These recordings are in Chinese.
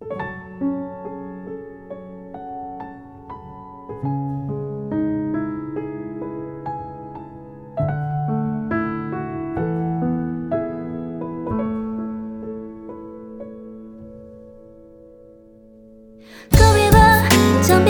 告别吧，江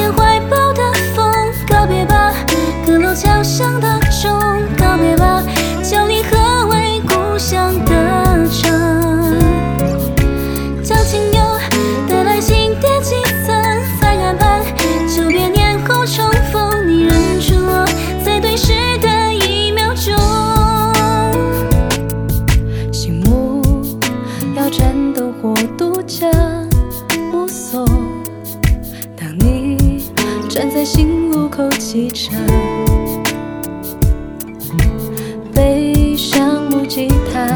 新路口启程，背上木吉他，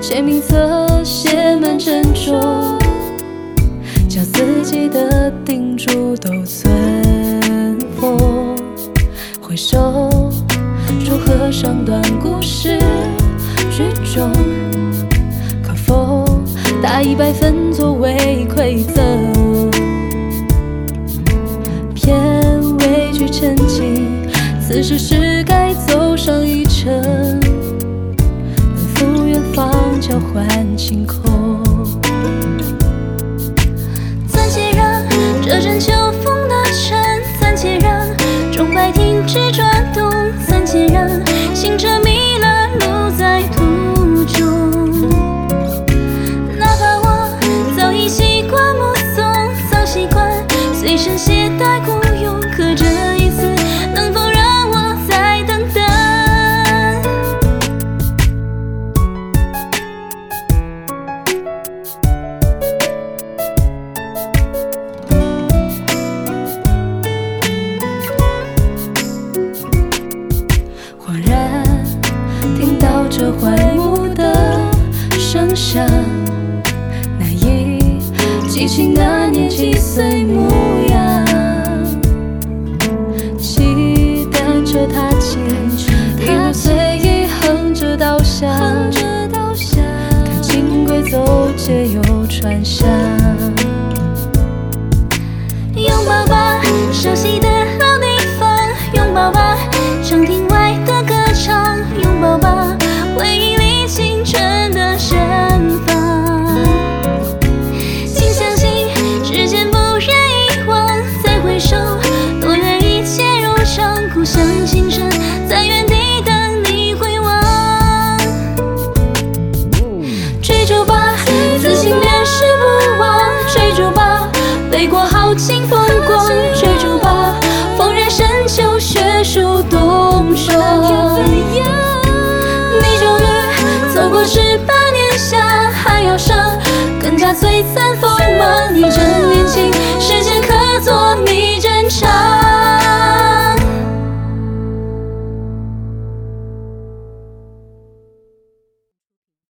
签名册写满珍重，将自己的叮嘱都存封。回首，祝贺上段故事剧终，可否打一百分作为馈赠？此时是该走上一程，奔赴远方交换晴空。那年几岁模样。骑单车踏青，一路随意哼着稻香，看金龟走街又穿巷。豪情风光；追逐吧，放任深秋，雪树冬霜。你终于走过十八年夏，还要上更加璀璨风